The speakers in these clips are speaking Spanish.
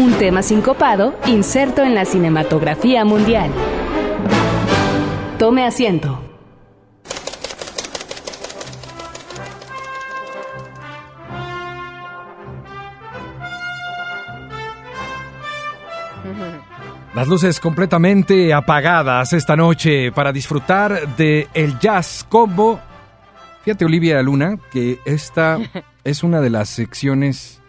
un tema sincopado inserto en la cinematografía mundial. Tome asiento. Las luces completamente apagadas esta noche para disfrutar de el Jazz Combo. Fíjate, Olivia Luna, que esta es una de las secciones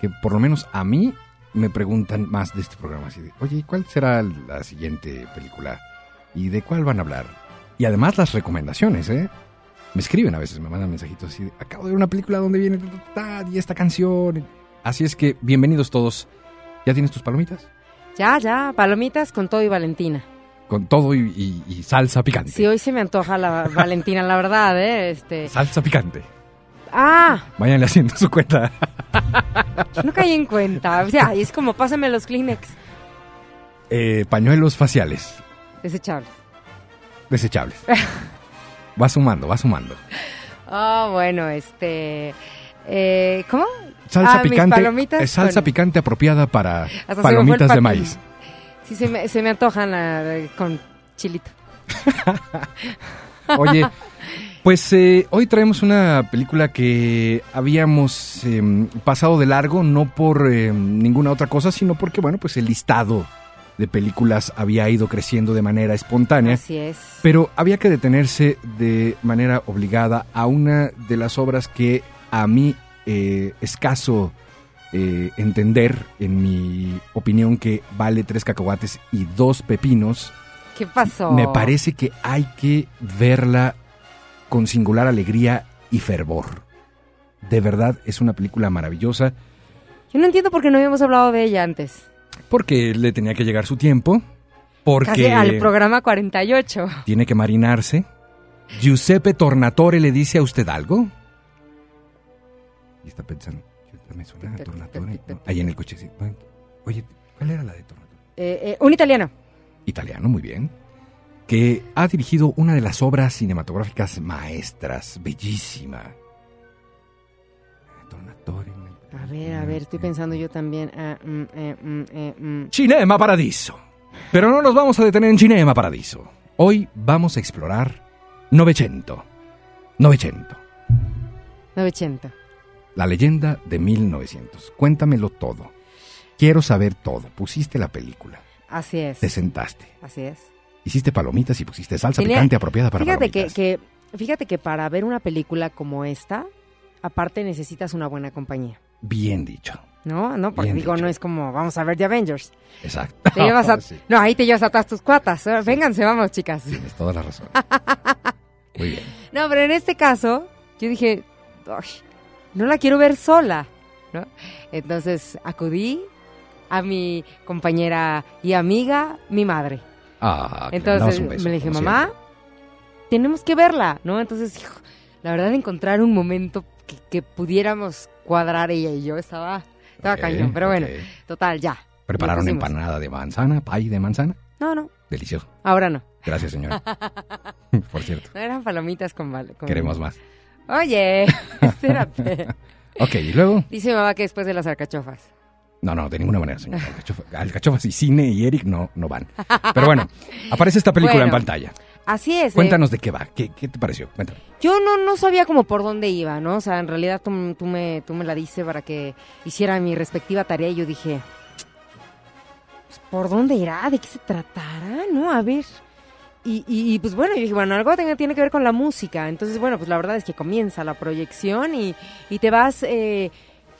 que por lo menos a mí me preguntan más de este programa. Así de, Oye, ¿cuál será la siguiente película? ¿Y de cuál van a hablar? Y además las recomendaciones, ¿eh? Me escriben a veces, me mandan mensajitos así de, acabo de ver una película donde viene ta, ta, ta, y esta canción. Así es que, bienvenidos todos. ¿Ya tienes tus palomitas? Ya, ya, palomitas con todo y Valentina. Con todo y, y- y salsa picante. Sí, hoy se me antoja la Valentina, la verdad, ¿eh? Este... Salsa picante. Ah, Váyanle haciendo su cuenta. no caí en cuenta. O sea, es como pásame los Kleenex Eh, pañuelos faciales desechables. desechables. Va sumando, va sumando. Ah, bueno, este... Eh, ¿Cómo? Salsa Ah, picante. palomitas eh, salsa con- picante apropiada para Hasta palomitas de maíz. Sí, se me, se me antojan la- con chilito. Oye, pues eh, hoy traemos una película que habíamos em, pasado de largo, no por em, ninguna otra cosa, sino porque, bueno, pues el listado de películas había ido creciendo de manera espontánea. Así es. Pero había que detenerse de manera obligada a una de las obras que a mí eh, escaso eh, entender, en mi opinión, que vale tres cacahuates y dos pepinos, ¿Qué pasó? me parece que hay que verla con singular alegría y fervor. De verdad es una película maravillosa Yo no entiendo por qué no habíamos hablado de ella antes. porque le tenía que llegar su tiempo, Casi porque al programa 48. tiene que marinarse. Giuseppe Tornatore le dice a usted algo. Y está pensando, me suena a Tornatore. ¿no? Ahí en el coche. sí. Oye, ¿cuál era la de Tornatore? Eh, eh, un italiano. Italiano, muy bien. Que ha dirigido una de las obras cinematográficas maestras, bellísima. Tornatore. A ver, a ver, estoy pensando yo también. mm, mm, mm. Cinema Paradiso. Pero no nos vamos a detener en Cinema Paradiso. Hoy vamos a explorar Novecento. Novecento. 980. La leyenda de 1900. Cuéntamelo todo. Quiero saber todo. Pusiste la película. Así es. Te sentaste. Así es. Hiciste palomitas y pusiste salsa Tenía- picante apropiada para Fíjate palomitas. que, fíjate que para ver una película como esta, aparte necesitas una buena compañía. Bien dicho. ¿No? No, porque Bien digo, dicho. no es como vamos a ver The Avengers. Exacto. Te llevas a, Sí, No, ahí te llevas a todas tus cuatas. ¿eh? Vénganse, vamos, chicas. tienes toda la razón. Muy bien. No, pero en este caso, yo dije, "Ay, no la quiero ver sola, ¿no? Entonces acudí a mi compañera y amiga, mi madre. Ah, Entonces mandamos un beso, me le dije, mamá, siempre. tenemos que verla, ¿no? Entonces, hijo, la verdad, encontrar un momento que, que pudiéramos cuadrar ella y yo estaba, estaba cañón. Pero bueno, total, ya. Prepararon empanada de manzana, pay de manzana. No, no, Delicioso. ahora no. Gracias, señora. Por cierto, No eran palomitas con... con- queremos más. Oye, espérate. Ok, y luego. Dice mamá que después de las arcachofas. No, no, de ninguna manera, señor. Alcachofa- Alcachofas y cine y Eric no, no van. Pero bueno, aparece esta película Bueno, en pantalla. Así es. eh. Cuéntanos de qué va. ¿Qué, qué te pareció? Cuéntame. Yo no, no sabía como por dónde iba, ¿no? O sea, en realidad tú, tú me, tú me la diste para que hiciera mi respectiva tarea y yo dije, pues, ¿por dónde irá? ¿De qué se tratará? ¿No? A ver. Y, y- y, pues bueno, yo dije, bueno, algo tiene, tiene que ver con la música. Entonces, bueno, pues la verdad es que comienza la proyección y, y te vas eh,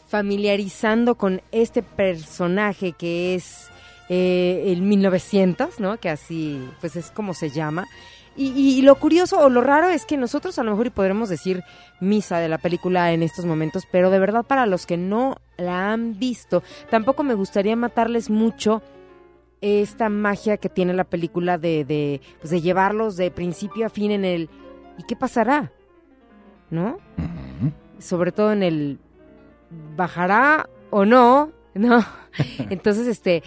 familiarizando con este personaje que es eh, el 1900, ¿no? Que así, pues es como se llama. Y, y lo curioso o lo raro es que nosotros a lo mejor y podremos decir misa de la película en estos momentos, pero de verdad para los que no la han visto, tampoco me gustaría matarles mucho esta magia que tiene la película de, de, pues de llevarlos de principio a fin en el ¿y qué pasará? ¿No? Sobre todo en el ¿bajará o no? ¿No? Entonces, este,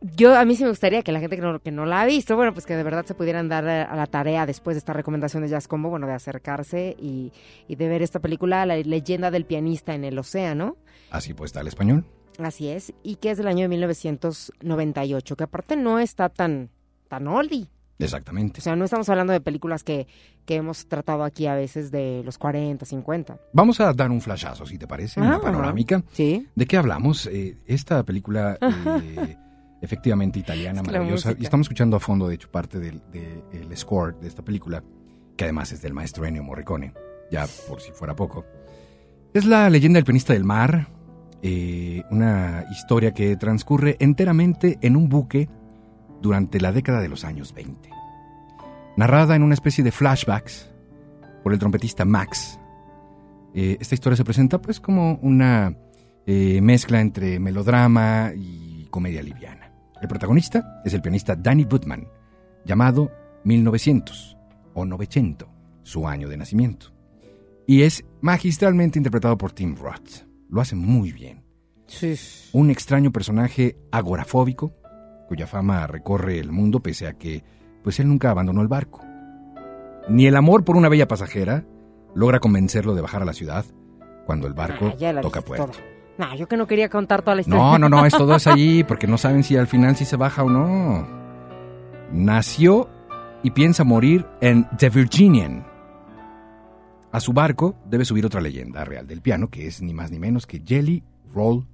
yo a mí sí me gustaría que la gente que no, que no la ha visto, bueno, pues que de verdad se pudieran dar a, la tarea después de esta recomendación de Jazz Combo, bueno, de acercarse y, y de ver esta película, La leyenda del pianista en el océano. Así pues está el español. Así es, y que es del año de 1998, que aparte no está tan, tan oldie. Exactamente. O sea, no estamos hablando de películas que, que hemos tratado aquí a veces de los 40, 50. Vamos a dar un flashazo, si te parece, una Ah. panorámica. Sí. ¿De qué hablamos? Eh, esta película, eh, efectivamente italiana, Es que la maravillosa. Y estamos escuchando a fondo, de hecho, parte del de, el score de esta película, que además es del maestro Ennio Morricone, ya por si fuera poco. Es la leyenda del pianista del mar, eh, una historia que transcurre enteramente en un buque durante la década de los años 20. Narrada en una especie de flashbacks por el trompetista Max. Eh, esta historia se presenta pues como una eh, mezcla entre melodrama y comedia liviana. El protagonista es el pianista Danny Budman, llamado 1900 o 900, su año de nacimiento. Y es magistralmente interpretado por Tim Roth. Lo hace muy bien. Sí. Un extraño personaje agorafóbico, cuya fama recorre el mundo pese a que pues él nunca abandonó el barco. Ni el amor por una bella pasajera logra convencerlo de bajar a la ciudad cuando el barco Ah, toca puerto. toda. No, yo que no quería contar toda la historia. No, no, no, es todo es allí, porque no saben si al final si se baja o no. Nació y piensa morir en The Virginian. A su barco debe subir otra leyenda real del piano, que es ni más ni menos que Jelly Roll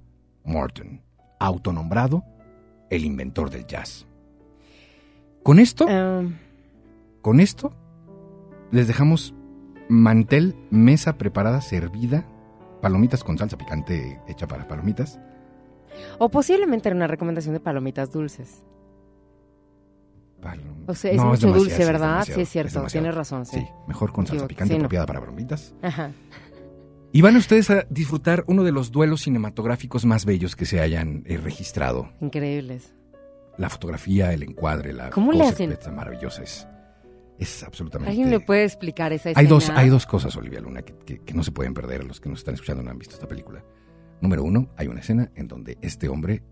Morton, autonombrado el inventor del jazz. Con esto, Em, con esto, les dejamos mantel, mesa preparada, servida, palomitas con salsa picante hecha para palomitas. o posiblemente era una recomendación de palomitas dulces. Palom- O sea, es No, mucho demasiado, dulce, es ¿verdad? Sí, es cierto, demasiado. tienes razón, sí. Sí, mejor con salsa picante sí, no. apropiada para palomitas. Ajá. Y van ustedes a disfrutar uno de los duelos cinematográficos más bellos que se hayan eh, registrado. Increíbles. La fotografía, el encuadre, la ¿Cómo le hacen? maravillosa. Es, es absolutamente... ¿Alguien me puede explicar esa escena? Hay dos, hay dos cosas, Olivia Luna, que, que- que no se pueden perder a los que nos están escuchando y no han visto esta película. Número uno, hay una escena en donde este hombre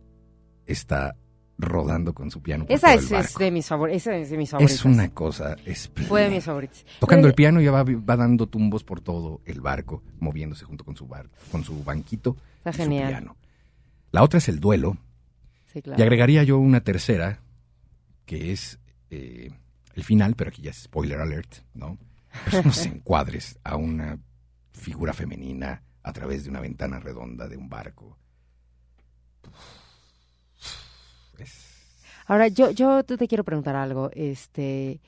está rodando con su piano por Esa todo es, el es barco. de mis favoritos. Esa es de mis favoritas. Es una cosa espléndida. Fue de mis favoritos. Tocando Pero- el piano ya va, va dando tumbos por todo el barco, moviéndose junto con su, bar, con su banquito Está y su genial. piano. La otra es el duelo, Sí, claro. y agregaría yo una tercera, que es eh, el final, pero aquí ya es spoiler alert, ¿no? Pues unos encuadres a una figura femenina a través de una ventana redonda de un barco. Es- Ahora, yo, yo te quiero preguntar algo. Este.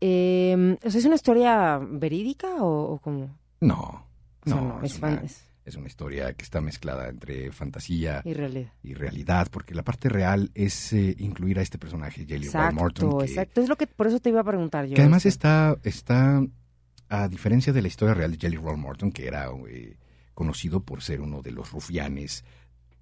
sea, ¿Es una historia verídica o, o cómo? no, O sea, no, es, es, una, es una historia que está mezclada entre fantasía irrealidad. y realidad, porque la parte real es eh, incluir a este personaje, Jelly Roll Morton, Exacto, que, exacto. Es lo que por eso te iba a preguntar yo. que además este. está, está, a diferencia de la historia real de Jelly Roll Morton, que era eh, conocido por ser uno de los rufianes,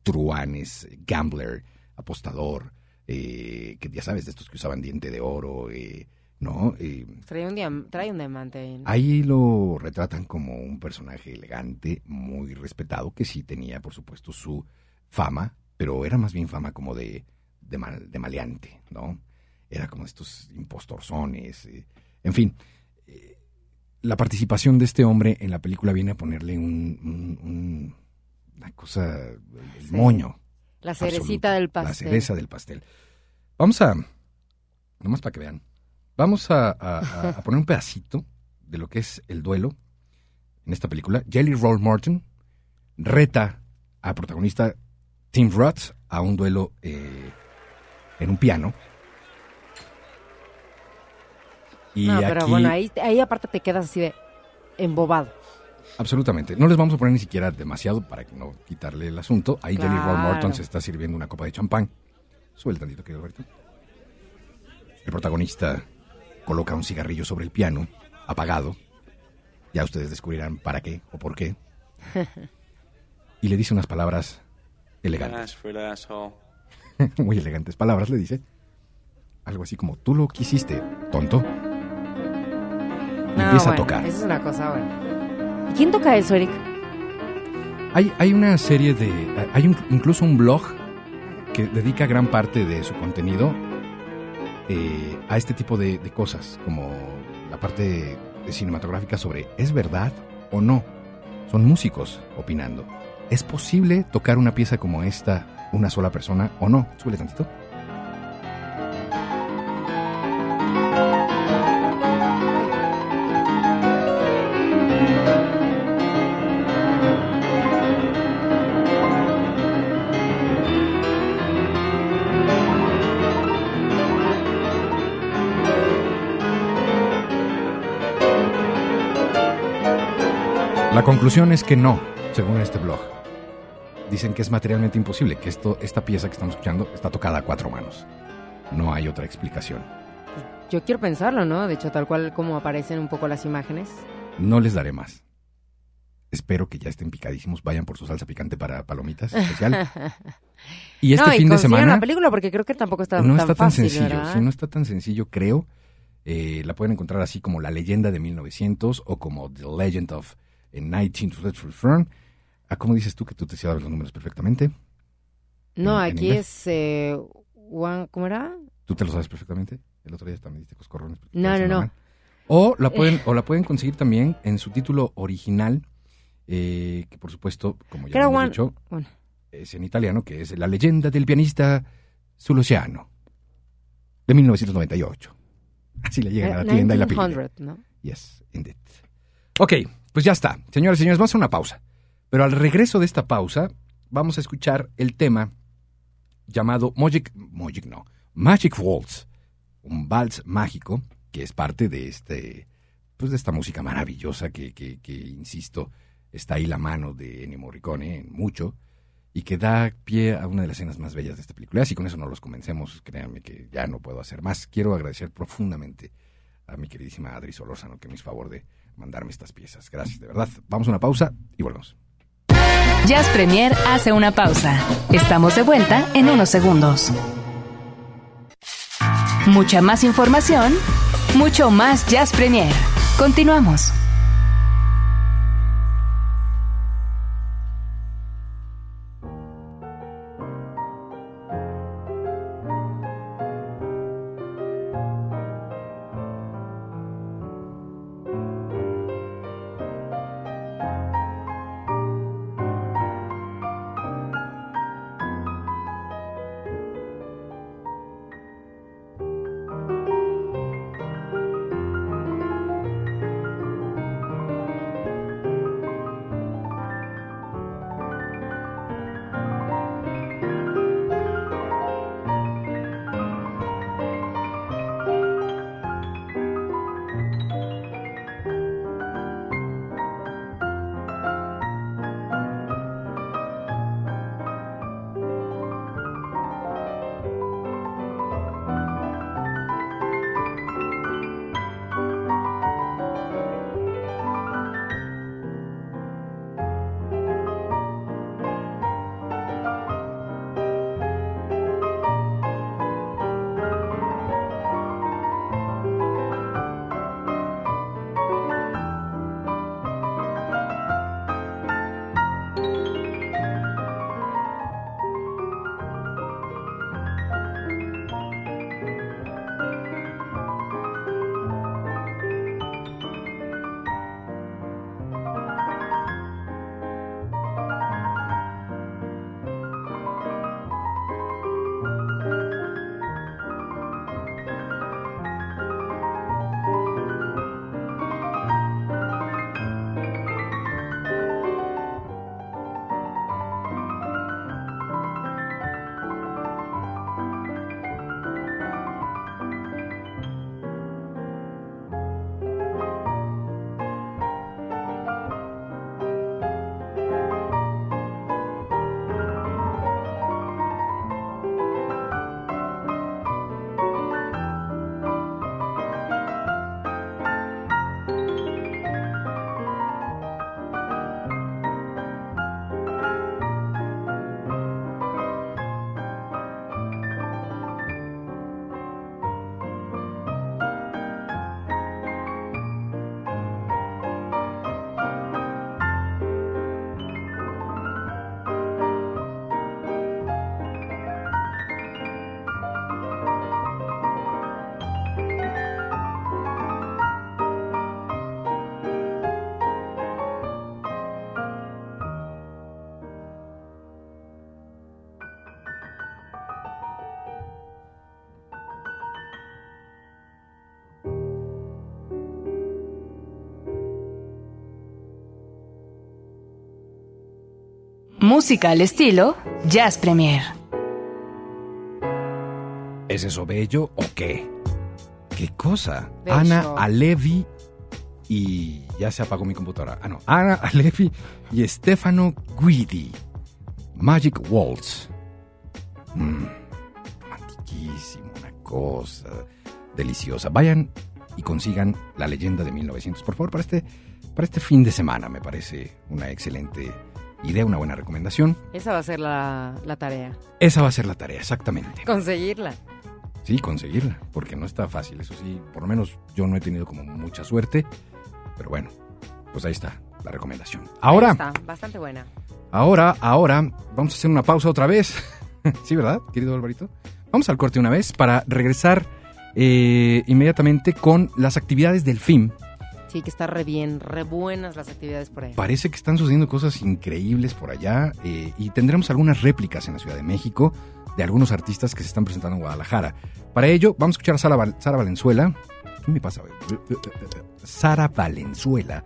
truanes, gambler, apostador, eh, que ya sabes, de estos que usaban diente de oro, eh, ¿no? Eh, Trae un, trae un diamante ahí. lo retratan como un personaje elegante, muy respetado, que sí tenía, por supuesto, su fama, pero era más bien fama como de, de, mal- de maleante, ¿no? Era como estos impostorzones, en fin. la participación de este hombre en la película viene a ponerle un, un- un- una cosa, el, el Sí. moño. La cerecita del La pastel. cereza del pastel. Vamos a, nomás para que vean, vamos a, a- a- a poner un pedacito de lo que es el duelo en esta película. Jelly Roll Morton reta al protagonista Tim Roth a un duelo eh, en un piano. Y no, pero aquí, bueno, ahí, ahí aparte te quedas así de embobado. Absolutamente, no les vamos a poner ni siquiera demasiado para que no quitarle el asunto. Ahí Jelly Roll Claro. Morton se está sirviendo una copa de champán. Sube tantito, querido Alberto. El protagonista coloca un cigarrillo sobre el piano, apagado. Ya ustedes descubrirán para qué o por qué. Y le dice unas palabras elegantes. Muy elegantes palabras, le dice algo así como, tú lo quisiste, tonto. Y No, empieza a tocar. Es una cosa, bueno. ¿Y quién toca eso, Eric? Hay, hay una serie de... Hay un- incluso un blog que dedica gran parte de su contenido eh, a este tipo de, de cosas, como la parte de cinematográfica sobre ¿es verdad o no? Son músicos opinando. ¿Es posible tocar una pieza como esta una sola persona o no? Súbele tantito. Conclusión es que no, según este blog. Dicen que es materialmente imposible, que esto, esta pieza que estamos escuchando está tocada a cuatro manos. No hay otra explicación. Yo quiero pensarlo, ¿no? De hecho, tal cual como aparecen un poco las imágenes. No les daré más. Espero que ya estén picadísimos, vayan por su salsa picante para palomitas especial. Y este no, y fin de semana la película porque creo que tampoco está no tan está tan fácil, sencillo. Sí, no está tan sencillo, creo. Eh, la pueden encontrar así como La leyenda de 1900 o como The Legend of a 19th Century Fern. Ah, ¿Cómo dices tú que tú te sabes los números perfectamente? No, en aquí inglés. es... eh, one- ¿Cómo era? ¿Tú te lo sabes perfectamente? El otro día también diste coscorrones. No, no, no. O la pueden, o la pueden conseguir también en su título original, eh, que por supuesto, como ya hemos one- dicho, Bueno, es en italiano, que es La leyenda del pianista Sulociano, de 1998. Así le llegan a la tienda y la piden. 1900, ¿no? Yes, indeed. Ok, pues ya está. Señoras y señores, vamos a una pausa. Pero al regreso de esta pausa, vamos a escuchar el tema llamado Magic, Magic no, Magic Waltz, un vals mágico que es parte de este, pues de esta música maravillosa que, que, que, insisto, está ahí la mano de Ennio Morricone en mucho y que da pie a una de las escenas más bellas de esta película. Así con eso no los comencemos, créanme que ya no puedo hacer más. Quiero agradecer profundamente a mi queridísima Adri Solórzano que me hizo favor de mandarme estas piezas. Gracias, de verdad. Vamos a una pausa y volvemos. Jazz Premier hace una pausa. Estamos de vuelta en unos segundos. Mucha más información, mucho más Jazz Premier. Continuamos. Música al estilo Jazz Premier. ¿Es eso bello o qué? ¿Qué cosa? Bello. Ana Alevi y... Ya se apagó mi computadora. Ah, no. Ana Alevi y Stefano Guidi. Magic Waltz. Mmm, romantiquísimo, una cosa deliciosa. Vayan y consigan la leyenda de 1900, por favor, para este, para este fin de semana. Me parece una excelente idea, una buena recomendación. Esa va a ser la, la tarea. Esa va a ser la tarea, exactamente. Conseguirla. Sí, conseguirla, porque no está fácil, eso sí, por lo menos yo no he tenido como mucha suerte, pero bueno, pues ahí está la recomendación. Ahora, Ahí está, bastante buena. ahora, ahora, vamos a hacer una pausa otra vez. sí, ¿verdad, querido Alvarito? Vamos al corte una vez para regresar eh, inmediatamente con las actividades del FIM. Sí, que está re bien, re buenas las actividades por ahí. Parece que están sucediendo cosas increíbles por allá eh, y tendremos algunas réplicas en la Ciudad de México de algunos artistas que se están presentando en Guadalajara. Para ello, vamos a escuchar a Sara, Val- Sara Valenzuela. ¿Qué me pasa? Sara Valenzuela,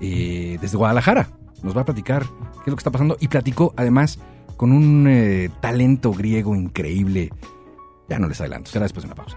eh, desde Guadalajara. Nos va a platicar qué es lo que está pasando y platicó además con un eh, talento griego increíble. Ya no les adelanto, será después de una pausa.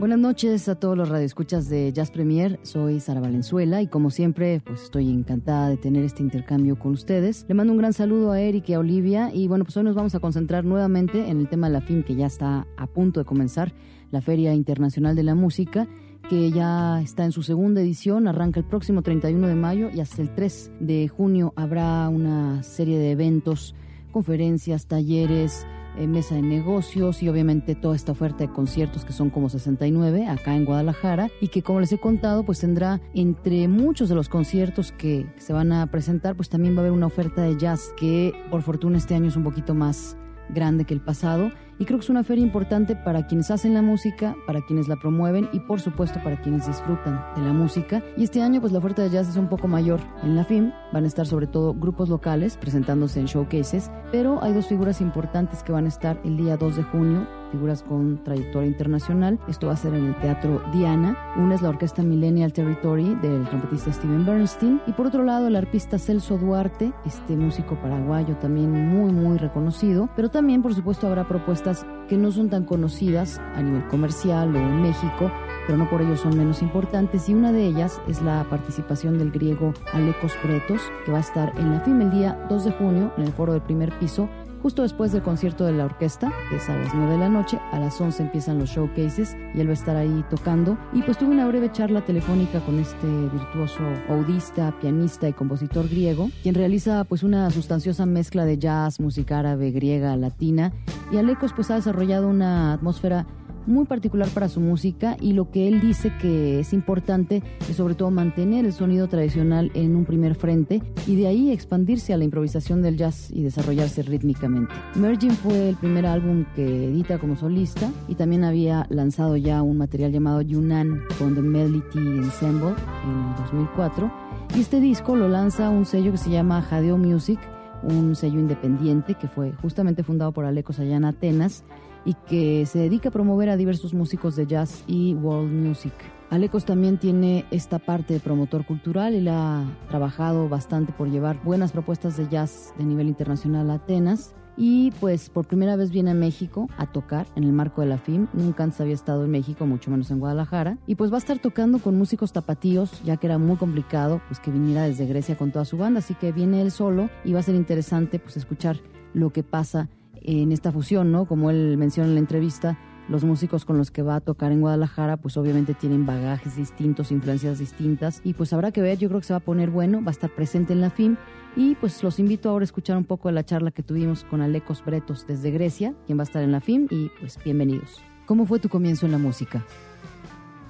Buenas noches a todos los radioescuchas de Jazz Premier. Soy Sara Valenzuela y como siempre, pues estoy encantada de tener este intercambio con ustedes. Le mando un gran saludo a Eric y a Olivia y bueno, pues hoy nos vamos a concentrar nuevamente en el tema de la FIM que ya está a punto de comenzar, la Feria Internacional de la Música que ya está en su segunda edición, arranca el próximo 31 de mayo y hasta el 3 de junio habrá una serie de eventos, conferencias, talleres, mesa de negocios y obviamente toda esta oferta de conciertos que son como 69 acá en Guadalajara y que como les he contado pues tendrá entre muchos de los conciertos que se van a presentar pues también va a haber una oferta de jazz que por fortuna este año es un poquito más grande que el pasado y creo que es una feria importante para quienes hacen la música, para quienes la promueven y por supuesto para quienes disfrutan de la música. Y este año pues la oferta de jazz es un poco mayor en la FIM, van a estar sobre todo grupos locales presentándose en showcases, pero hay dos figuras importantes que van a estar el día 2 de junio, figuras con trayectoria internacional. Esto va a ser en el Teatro Diana. Una es la Orquesta Millennial Territory del trompetista Steven Bernstein y por otro lado el arpista Celso Duarte, este músico paraguayo también muy muy reconocido, pero también por supuesto habrá propuestas que no son tan conocidas a nivel comercial o en México, pero no por ello son menos importantes y una de ellas es la participación del griego Alekos Pretos, que va a estar en la FIM el día 2 de junio en el foro del primer piso justo después del concierto de la orquesta, que es a las 9 de la noche, a las 11 empiezan los showcases y él va a estar ahí tocando. Y pues tuve una breve charla telefónica con este virtuoso audista, pianista y compositor griego, quien realiza pues una sustanciosa mezcla de jazz, música árabe, griega, latina, y Alecos pues ha desarrollado una atmósfera muy particular para su música y lo que él dice que es importante es sobre todo mantener el sonido tradicional en un primer frente y de ahí expandirse a la improvisación del jazz y desarrollarse rítmicamente. Merging fue el primer álbum que edita como solista y también había lanzado ya un material llamado Yunnan con The Melody Ensemble en el 2004 y este disco lo lanza un sello que se llama Jadeo Music, un sello independiente que fue justamente fundado por Alecos allá en Atenas y que se dedica a promover a diversos músicos de jazz y world music. Alecos también tiene esta parte de promotor cultural, él ha trabajado bastante por llevar buenas propuestas de jazz de nivel internacional a Atenas y pues por primera vez viene a México a tocar en el marco de la FIM, nunca antes había estado en México, mucho menos en Guadalajara, y pues va a estar tocando con músicos tapatíos, ya que era muy complicado pues que viniera desde Grecia con toda su banda, así que viene él solo y va a ser interesante pues escuchar lo que pasa en esta fusión, ¿no? Como él menciona en la entrevista, los músicos con los que va a tocar en Guadalajara, pues obviamente tienen bagajes distintos, influencias distintas, y pues habrá que ver, yo creo que se va a poner bueno, va a estar presente en la FIM, y pues los invito ahora a escuchar un poco de la charla que tuvimos con Alecos Bretos desde Grecia, quien va a estar en la FIM, y pues bienvenidos. ¿Cómo fue tu comienzo en la música?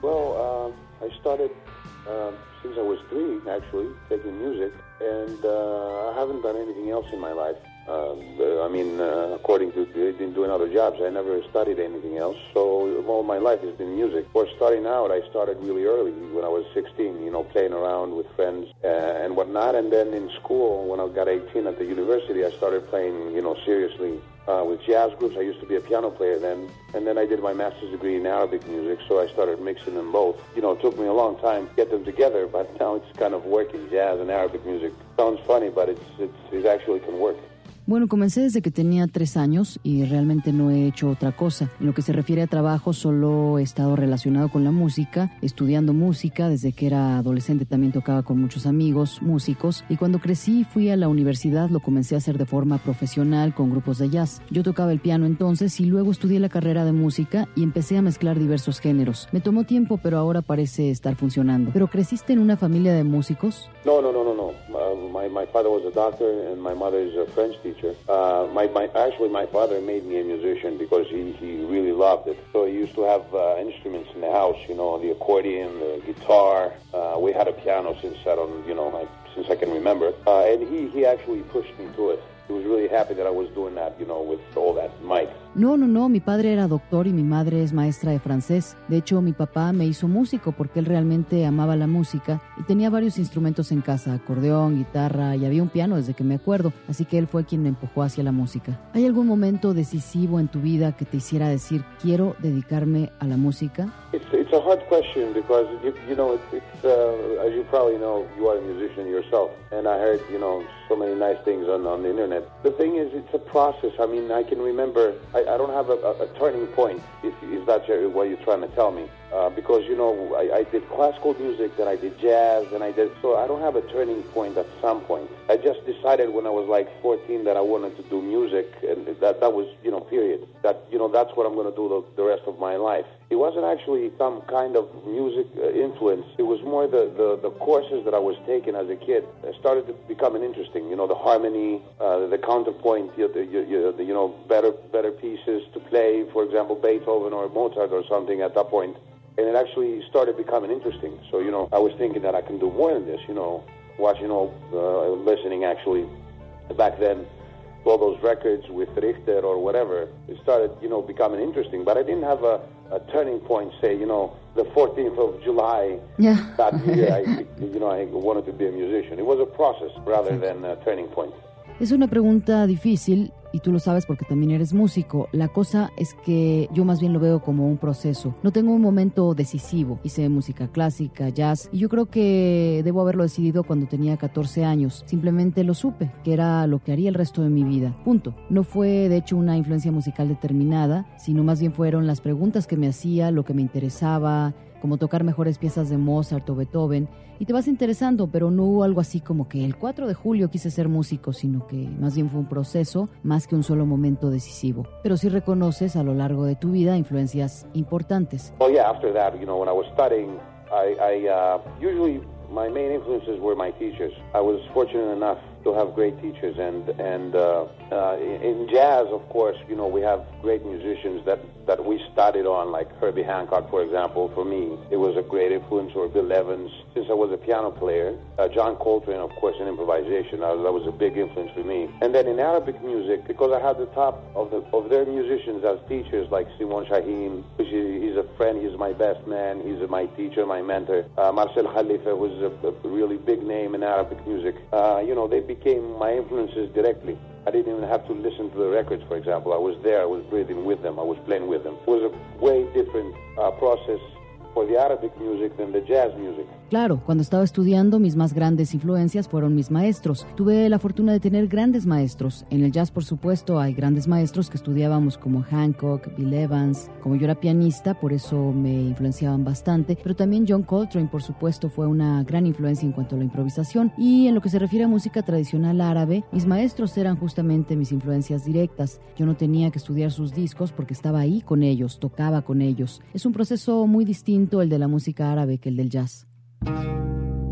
Well, um, I started uh, since I was three, actually, taking music, and uh, I haven't done anything else in my life. Uh, I mean, uh, according to in doing other jobs, I never studied anything else. So all my life has been music. For starting out, I started really early when I was 16. You know, playing around with friends uh, and whatnot. And then in school, when I got 18 at the university, I started playing. You know, seriously uh, with jazz groups. I used to be a piano player then, and then I did my master's degree in Arabic music, so I started mixing them both. You know, it took me a long time to get them together, but now it's kind of working. Jazz and Arabic music sounds funny, but it's, it's it actually can work. Bueno, comencé desde que tenía tres años y realmente no he hecho otra cosa. En lo que se refiere a trabajo, solo he estado relacionado con la música, estudiando música. Desde que era adolescente también tocaba con muchos amigos, músicos. Y cuando crecí fui a la universidad, lo comencé a hacer de forma profesional con grupos de jazz. Yo tocaba el piano entonces y luego estudié la carrera de música y empecé a mezclar diversos géneros. Me tomó tiempo, pero ahora parece estar funcionando. ¿Pero creciste en una familia de músicos? No, no, no, no, no. Uh, my, my father was a doctor and my mother is a French teacher. Uh, my, my, actually, my father made me a musician because he, he really loved it. So he used to have uh, instruments in the house, you know, the accordion, the guitar. Uh, we had a piano since I don't, you know, like, since I can remember. Uh, and he, he actually pushed me to it. He was really happy that I was doing that, you know, with all that mic. No, no, no, mi padre era doctor y mi madre es maestra de francés. De hecho, mi papá me hizo músico porque él realmente amaba la música y tenía varios instrumentos en casa, acordeón, guitarra y había un piano desde que me acuerdo, así que él fue quien me empujó hacia la música. ¿Hay algún momento decisivo en tu vida que te hiciera decir quiero dedicarme a la música? It's, it's a hard question because, you, you know, it's, it's uh, as you probably know, you are a musician yourself. And I heard, you know, so many nice things on, the internet. The thing is, it's a process. I mean, I can remember... I, I don't have a, a, a turning point, if, if that's what you're trying to tell me. Uh, because, you know, I, I did classical music, then I did jazz, and I did, so I don't have a turning point at some point. I just decided when I was like 14 that I wanted to do music, that, that was, you know, period. That, you know, that's what I'm going to do the, the rest of my life. It wasn't actually some kind of music uh, influence. It was more the, the, the, courses that I was taking as a kid it started to becoming interesting. You know, the harmony, uh, the counterpoint, you, you, you know, better better pieces to play. For example, Beethoven or Mozart or something at that point, and it actually started becoming interesting. So you know, I was thinking that I can do more than this. You know, watching all, uh, listening actually back then all those records with Richter or whatever, it started, you know, becoming interesting. But I didn't have a, a turning point, say, you know, the 14th of July yeah. that year, I, you know, I wanted to be a musician. It was a process rather than a turning point. Es una pregunta difícil y tú lo sabes porque también eres músico. La cosa es que yo más bien lo veo como un proceso. No tengo un momento decisivo. Hice música clásica, jazz, y yo creo que debo haberlo decidido cuando tenía 14 años. Simplemente lo supe, que era lo que haría el resto de mi vida. Punto. No fue de hecho una influencia musical determinada, sino más bien fueron las preguntas que me hacía, lo que me interesaba, como tocar mejores piezas de Mozart o Beethoven, y te vas interesando, pero no hubo algo así como que el 4 de julio quise ser músico, sino que más bien fue un proceso más que un solo momento decisivo. Pero sí reconoces a lo largo de tu vida influencias importantes. Well, yeah, after that, you know, when I was studying, I, I uh, usually my main influences were my teachers. I was fortunate enough to have great teachers. And and uh, uh, in jazz, of course, you know we have great musicians that that we started on, like Herbie Hancock, for example. For me, it was a great influence, or Bill Evans. Since I was a piano player, uh, John Coltrane, of course, in improvisation, uh, that was a big influence for me. And then in Arabic music, because I had the top of the of their musicians as teachers, like Simon Shaheen, which is, he's a friend, he's my best man, he's my teacher, my mentor. Uh, Marcel Khalifa was a, a, really big name in Arabic music. Uh, you know, they became my influences directly. I didn't even have to listen to the records, for example. I was there, I was breathing with them, I was playing with them. It was a way different uh, process for the Arabic music than the jazz music. Claro, cuando estaba estudiando, mis más grandes influencias fueron mis maestros. Tuve la fortuna de tener grandes maestros. En el jazz, por supuesto, hay grandes maestros que estudiábamos como Hancock, Bill Evans. Como yo era pianista, por eso me influenciaban bastante. Pero también John Coltrane, por supuesto, fue una gran influencia en cuanto a la improvisación. Y en lo que se refiere a música tradicional árabe, mis maestros eran justamente mis influencias directas. Yo no tenía que estudiar sus discos porque estaba ahí con ellos, tocaba con ellos. Es un proceso muy distinto el de la música árabe que el del jazz. Thank you.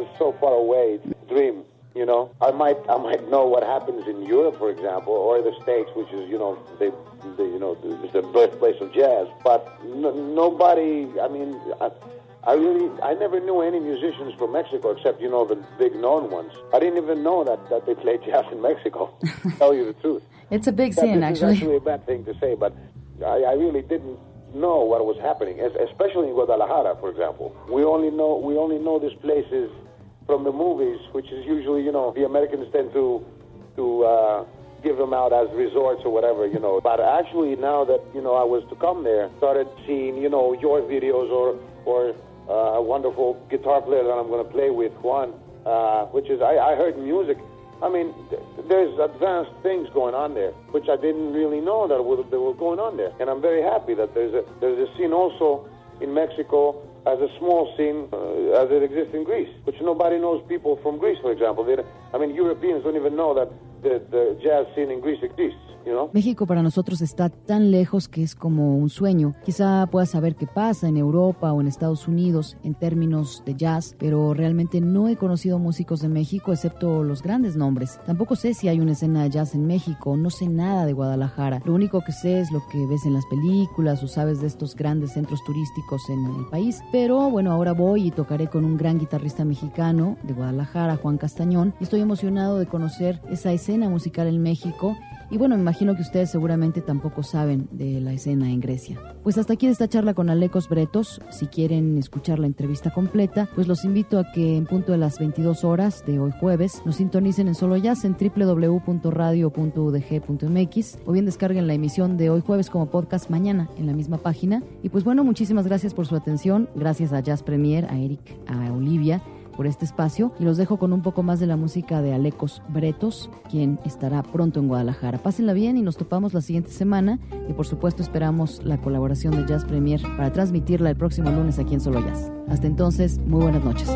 Is so far away. It's dream. You know, I might I might know what happens in Europe, for example, or the States, which is you know they, they you know is the birthplace of jazz. But no, nobody. I mean, I, I really I never knew any musicians from Mexico except you know the big known ones. I didn't even know that that they played jazz in Mexico. to tell you the truth. It's a big That- scene, actually. is actually a bad thing to say, but I, I really didn't know what was happening, especially in Guadalajara, for example. We only know we only know these places from the movies, which is usually you know the Americans tend to to uh, give them out as resorts or whatever, you know. But actually, now that you know I was to come there, started seeing you know your videos or or uh, a wonderful guitar player that I'm going to play with, Juan, uh, which is I, I heard music. I mean, th- there's advanced things going on there, which I didn't really know that were, that were going on there, and I'm very happy that there's a there's a scene also in Mexico as a small scene uh, as it exists in Greece, which nobody knows people from Greece, for example. They, I mean, Europeans don't even know that the, the jazz scene in Greece exists. Know. México para nosotros está tan lejos que es como un sueño. Quizá puedas saber qué pasa en Europa o en Estados Unidos en términos de jazz, pero realmente no he conocido músicos de México excepto los grandes nombres. Tampoco sé si hay una escena de jazz en México, no sé nada de Guadalajara. Lo único que sé es lo que ves en las películas o sabes de estos grandes centros turísticos en el país. Pero bueno, ahora voy y tocaré con un gran guitarrista mexicano de Guadalajara, Juan Castañón, y estoy emocionado de conocer esa escena musical en México y bueno, me imagino que ustedes seguramente tampoco saben de la escena en Grecia. Pues hasta aquí esta charla con Alecos Bretos. Si quieren escuchar la entrevista completa, pues los invito a que en punto de las 22 horas de hoy jueves nos sintonicen en Solo Jazz en www.radio.udg.mx o bien descarguen la emisión de hoy jueves como podcast mañana en la misma página. Y pues bueno, muchísimas gracias por su atención. Gracias a Jazz Premier, a Eric, a Olivia por este espacio y los dejo con un poco más de la música de Alecos Bretos, quien estará pronto en Guadalajara. Pásenla bien y nos topamos la siguiente semana y por supuesto esperamos la colaboración de Jazz Premier para transmitirla el próximo lunes aquí en Solo Jazz. Hasta entonces, muy buenas noches.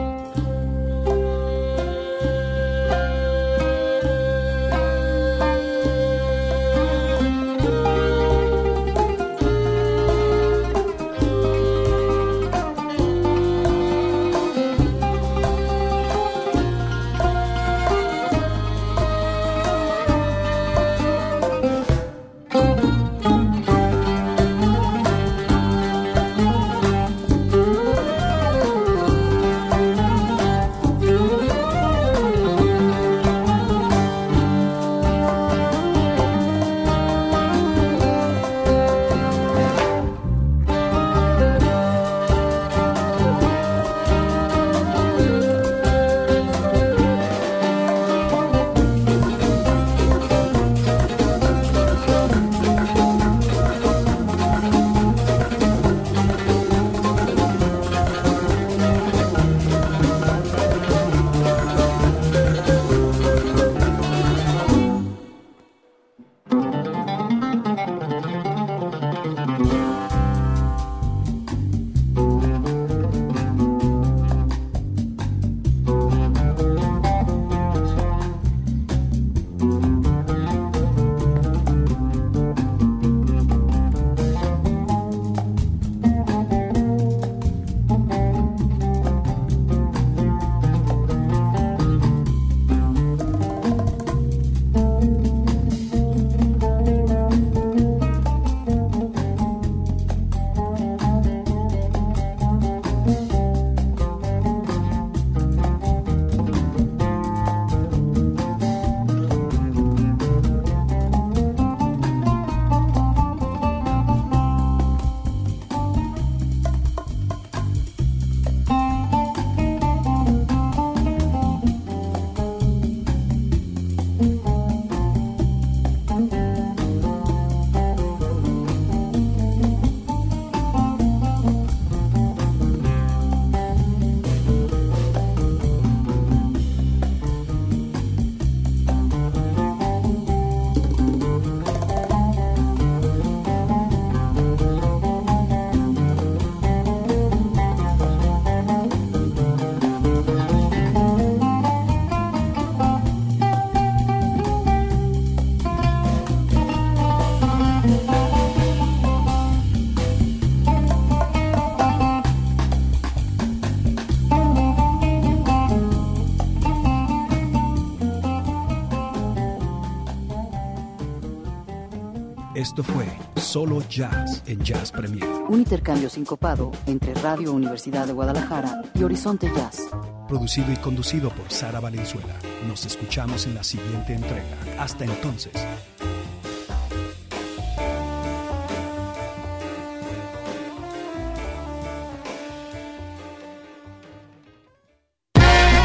Esto fue Solo Jazz en Jazz Premier. Un intercambio sincopado entre Radio Universidad de Guadalajara y Horizonte Jazz. Producido y conducido por Sara Valenzuela. Nos escuchamos en la siguiente entrega. Hasta entonces.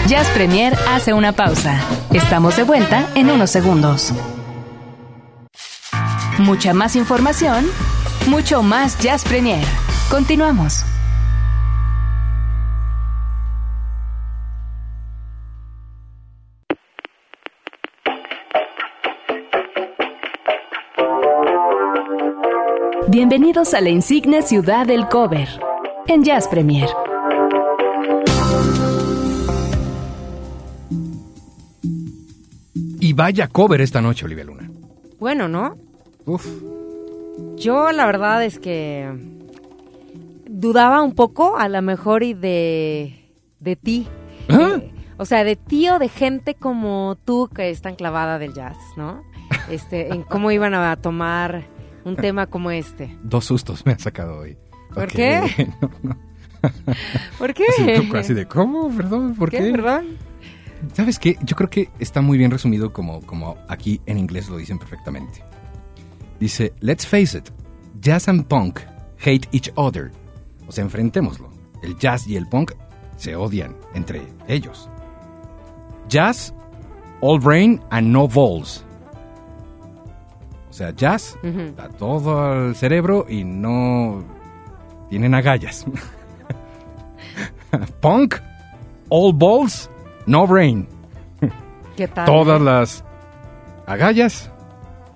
Jazz Premier hace una pausa. Estamos de vuelta en unos segundos. Mucha más información, mucho más Jazz Premier. Continuamos. Bienvenidos a la insigne ciudad del cover en Jazz Premier. Y vaya cover esta noche, Olivia Luna. Bueno, ¿no? Uf. Yo la verdad es que dudaba un poco, a lo mejor, y de, de ti. ¿Ah? O sea, de ti o de gente como tú que es tan clavada del jazz, ¿no? Este, en cómo iban a tomar un tema como este. Dos sustos me han sacado hoy. ¿Por qué? No, no. ¿Por qué? Así, así de, ¿cómo? Perdón, ¿por qué? ¿Qué? ¿Perdón? ¿Sabes qué? Yo creo que está muy bien resumido como, como aquí en inglés lo dicen perfectamente. Dice, let's face it, jazz and punk hate each other. O sea, enfrentémoslo. El jazz y el punk se odian entre ellos. Jazz, all brain and no balls. O sea, jazz, da todo al cerebro y no tienen agallas. punk, all balls, no brain. ¿Qué tal? Todas las agallas,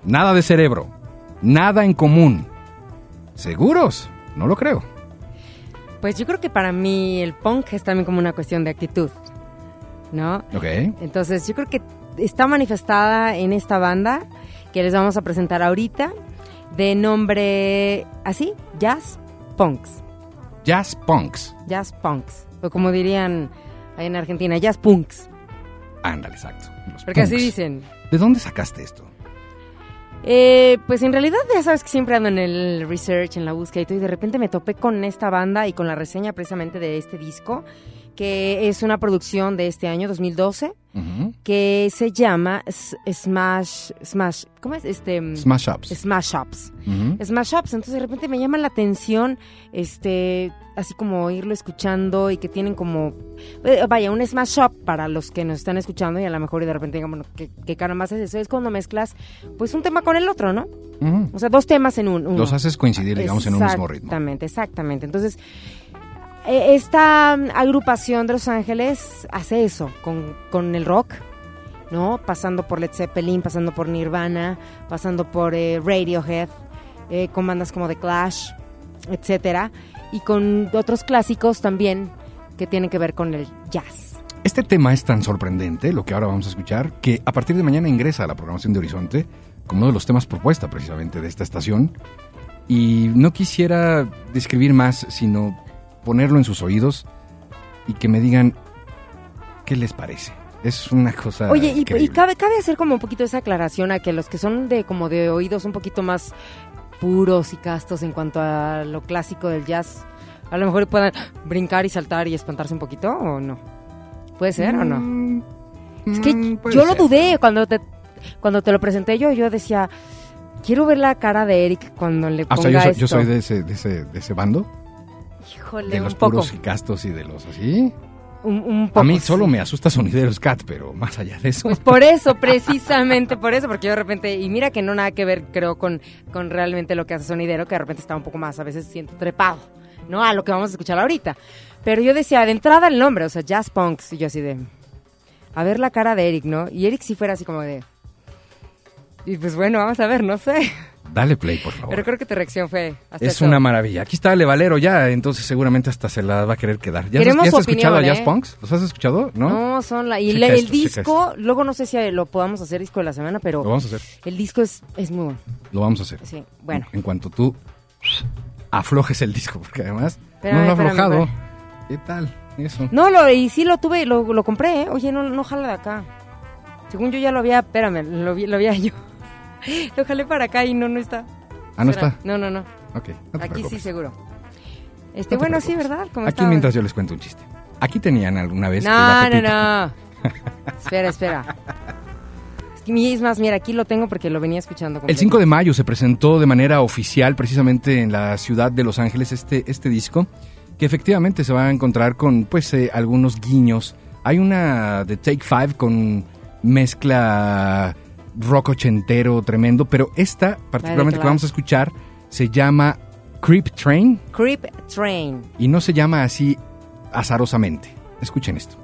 nada de cerebro, nada en común. ¿Seguros? No lo creo. Pues yo creo que para mí el punk es también como una cuestión de actitud, ¿no? Ok. Entonces yo creo que está manifestada en esta banda que les vamos a presentar ahorita, de nombre así, Jazz Punks. Jazz punks. Jazz Punks. O como dirían ahí en Argentina, Jazz Punks. Ándale, exacto. Los Porque así dicen. ¿De dónde sacaste esto? Eh, pues en realidad ya sabes que siempre ando en el research, en la búsqueda y todo, y de repente me topé con esta banda y con la reseña precisamente de este disco, que es una producción de este año, 2012, Ujú. que se llama Smash, Smash, ¿cómo es? Este, mm, Smash Ups. Smash Ups. Smash Ups, entonces de repente me llama la atención, este, así como irlo escuchando y que tienen como, eh, vaya, un Smash Up para los que nos están escuchando y a lo mejor y de repente digan, bueno, ¿qué, qué caramba es eso? Es cuando mezclas, pues un tema con el otro, ¿no? O sea, dos temas en un, uno. Los haces coincidir, digamos, en un mismo ritmo. Exactamente, exactamente. Entonces, esta mm, agrupación de Los Ángeles hace eso con, con el rock, ¿no? Pasando por Led Zeppelin, pasando por Nirvana, pasando por eh, Radiohead, eh, con bandas como The Clash, etcétera, y con otros clásicos también que tienen que ver con el jazz. Este tema es tan sorprendente, lo que ahora vamos a escuchar, que a partir de mañana ingresa a la programación de Horizonte como uno de los temas propuesta precisamente de esta estación. Y no quisiera describir más, sino ponerlo en sus oídos y que me digan qué les parece. Es una cosa. Oye, y, cabe, cabe hacer como un poquito esa aclaración a que los que son de como de oídos un poquito más puros y castos en cuanto a lo clásico del jazz, a lo mejor puedan brincar y saltar y espantarse un poquito o no. ¿Puede ser o no? Mm, Es que mm, yo lo dudé cuando te cuando te lo presenté yo, yo decía, quiero ver la cara de Eric cuando le Ah, o ponga sea, yo soy, esto. yo soy de, ese, de, ese, de ese bando, Híjole, de un los poco. puros y castos y de los así. Un, un poco. A mí solo sí. me asusta Sonideros Cat, pero más allá de eso. Pues por eso, precisamente por eso, porque yo de repente, y mira que no nada que ver, creo, con, con realmente lo que hace Sonidero, que de repente está un poco más, a veces siento trepado, ¿no? A lo que vamos a escuchar ahorita. Pero yo decía, de entrada el nombre, o sea, Jazz Punks, y yo así de, a ver la cara de Eric, ¿no? Y Eric sí fuera así como de, y pues bueno, vamos a ver, no sé. Dale play, por favor. Pero creo que tu reacción fue hasta Es eso. una maravilla. Aquí está Ale Valero ya, entonces seguramente hasta se la va a querer quedar. ¿Ya, has- ya escuchado a Jazz ¿eh? Punks? ¿Los has escuchado? ¿No? No, son la... Y el esto, disco, luego no sé si lo podamos hacer disco de la semana, pero Lo vamos a hacer. el disco es, es muy bueno. Lo vamos a hacer. Sí, bueno. En cuanto tú aflojes el disco, porque además Espérame, no lo ha aflojado. espérame. ¿Qué tal? Eso. No, lo, y sí lo tuve, lo, lo compré, ¿eh? Oye, no, no jala de acá. Según yo ya lo había, espérame, lo, lo había yo. Lo jalé para acá y no, no está. Ah, ¿no Espera. está? No, no, no. Ok, no te Aquí sí, seguro. Este, No te bueno, sí, preocupes. ¿verdad? ¿Cómo Aquí estaba? mientras yo les cuento un chiste. Aquí tenían alguna vez... No, el no, no. espera, espera. Es que mi- es más, mira, aquí lo tengo porque lo venía escuchando. El completo. 5 de mayo se presentó de manera oficial precisamente en la ciudad de Los Ángeles este, este disco, que efectivamente se va a encontrar con pues eh, algunos guiños. Hay una de Take Five con mezcla rock ochentero tremendo, pero esta particularmente que vamos a escuchar se llama Creep Train Creep Train. y no se llama así azarosamente. Escuchen esto.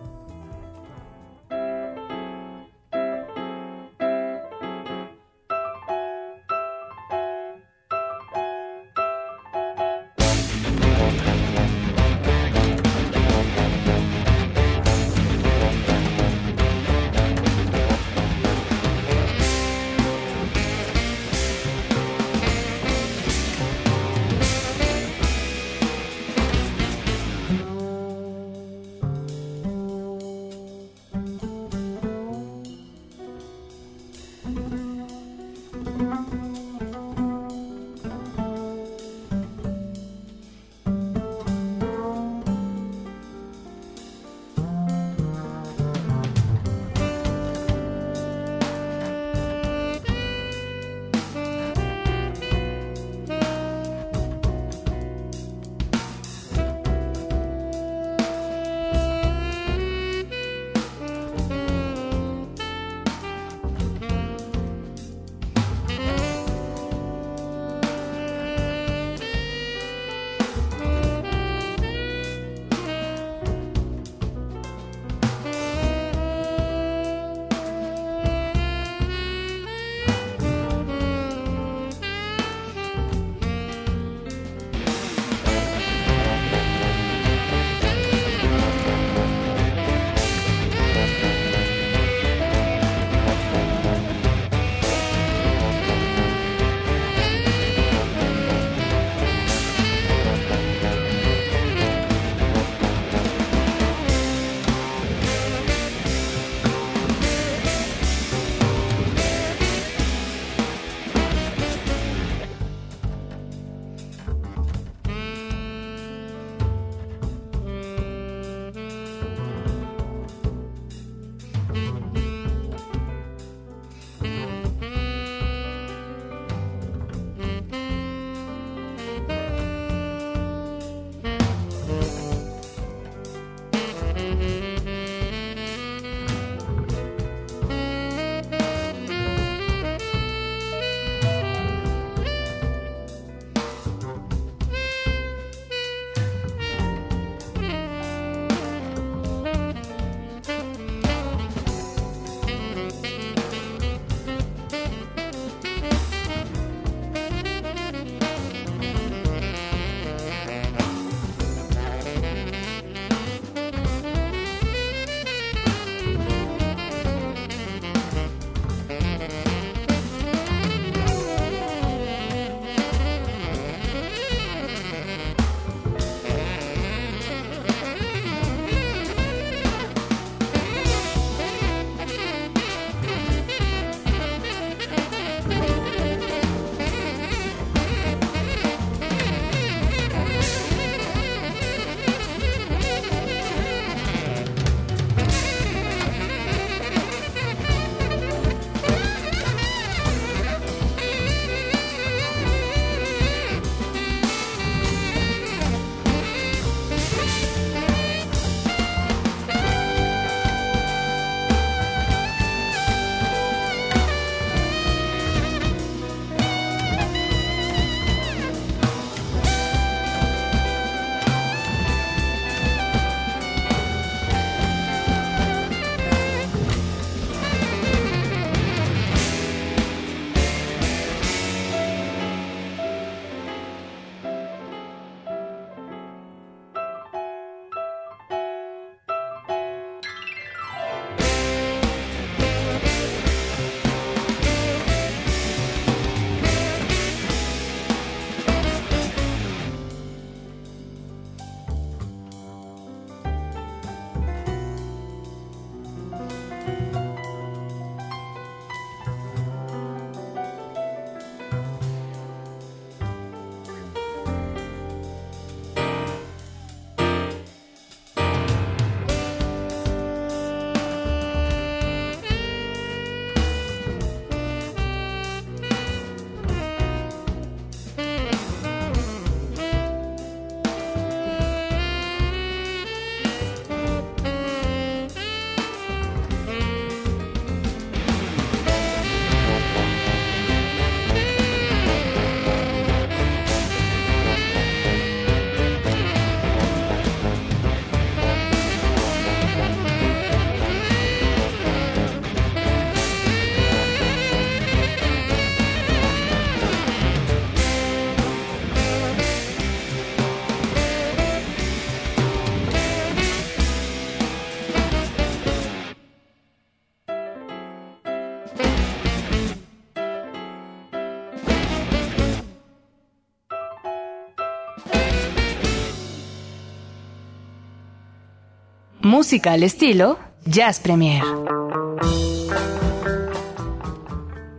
Música al estilo Jazz Premier.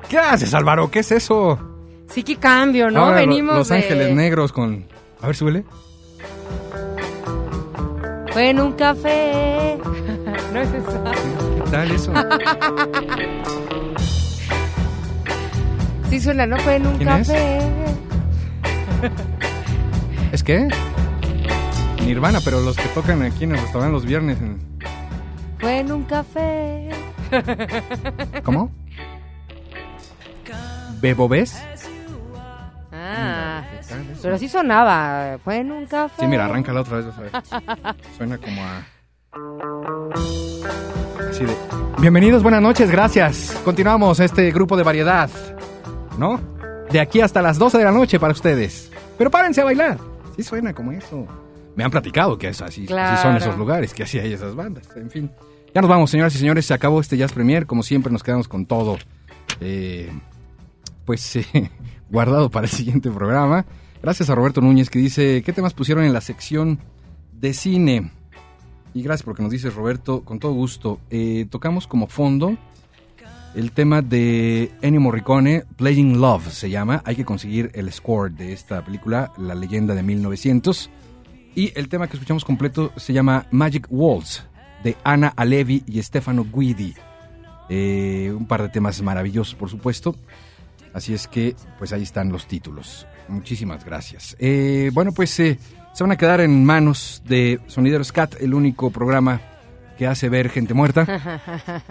¿Qué haces, Álvaro? ¿Qué es eso? Sí, qué cambio, ¿no? Ahora, Venimos Los de- Ángeles Negros con... A ver, súbele. Fue en un café. no es eso. ¿Qué tal eso? Sí suena, ¿no? Fue en un ¿Quién es? café. ¿Es qué? Nirvana, pero los que tocan aquí en el restaurante los viernes. en- Fue en un café. ¿Cómo? ¿Bebobés? Ah, pero sí sonaba. Fue en un café. Sí, mira, arráncala otra vez. Suena como a... Así de... Bienvenidos, buenas noches, gracias. Continuamos este grupo de variedad, ¿no? De aquí hasta las 12 de la noche para ustedes. Pero párense a bailar. Sí suena como eso. Me han platicado que es así, así son esos lugares, que así hay esas bandas. En fin. Ya nos vamos, señoras y señores. Se acabó este Jazz Premier. Como siempre, nos quedamos con todo. Eh, pues eh, guardado para el siguiente programa. Gracias a Roberto Núñez que dice, ¿qué temas pusieron en la sección de cine? Y gracias porque nos dice Roberto, con todo gusto. Eh, tocamos como fondo el tema de Ennio Morricone, Playing Love se llama. Hay que conseguir el score de esta película, La leyenda de 1900. Y el tema que escuchamos completo se llama Magic Waltz, de Ana Alevi y Stefano Guidi. Eh, un par de temas maravillosos, por supuesto. Así es que, pues ahí están los títulos. Muchísimas gracias. Eh, bueno, pues eh, se van a quedar en manos de Sonideros Cat, el único programa que hace ver gente muerta.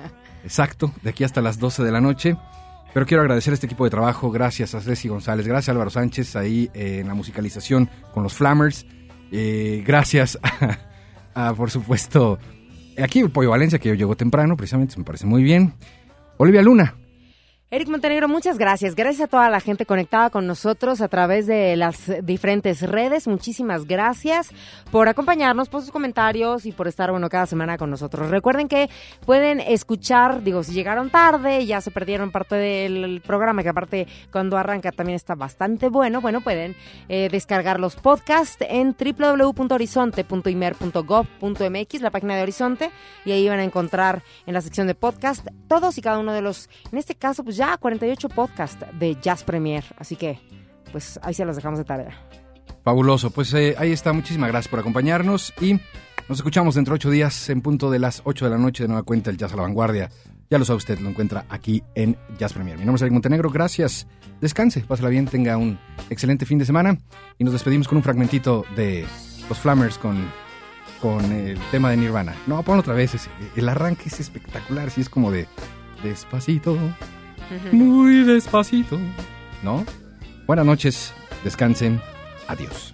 Exacto, de aquí hasta las 12 de la noche. Pero quiero agradecer a este equipo de trabajo, gracias a Ceci González, gracias a Álvaro Sánchez ahí en la musicalización con los Flammers, eh, gracias a, a, por supuesto, aquí el Pollo Valencia que llegó temprano, precisamente me parece muy bien. Olivia Luna, Eric Montenegro, muchas gracias. Gracias a toda la gente conectada con nosotros a través de las diferentes redes. Muchísimas gracias por acompañarnos, por sus comentarios y por estar, bueno, cada semana con nosotros. Recuerden que pueden escuchar, digo, si llegaron tarde, ya se perdieron parte del programa, que aparte cuando arranca también está bastante bueno, bueno, pueden eh, descargar los podcasts en www.horizonte.imer.gov.mx, la página de Horizonte, y ahí van a encontrar en la sección de podcast todos y cada uno de los, en este caso, pues ya 48 podcasts de Jazz Premier. Así que, pues ahí se los dejamos de tarea. fabuloso. Pues eh, ahí está, muchísimas gracias por acompañarnos y nos escuchamos dentro de ocho días en punto de las 8 de la noche de nueva cuenta el Jazz a la Vanguardia. Ya lo sabe usted, lo encuentra aquí en Jazz Premier. Mi nombre es Eric Montenegro, gracias. Descanse, pásala bien, tenga un excelente fin de semana y nos despedimos con un fragmentito de los Flammers con, con el tema de Nirvana. No, ponlo otra vez, el arranque es espectacular, sí es como de despacito, muy despacito, ¿no? Buenas noches, descansen, adiós.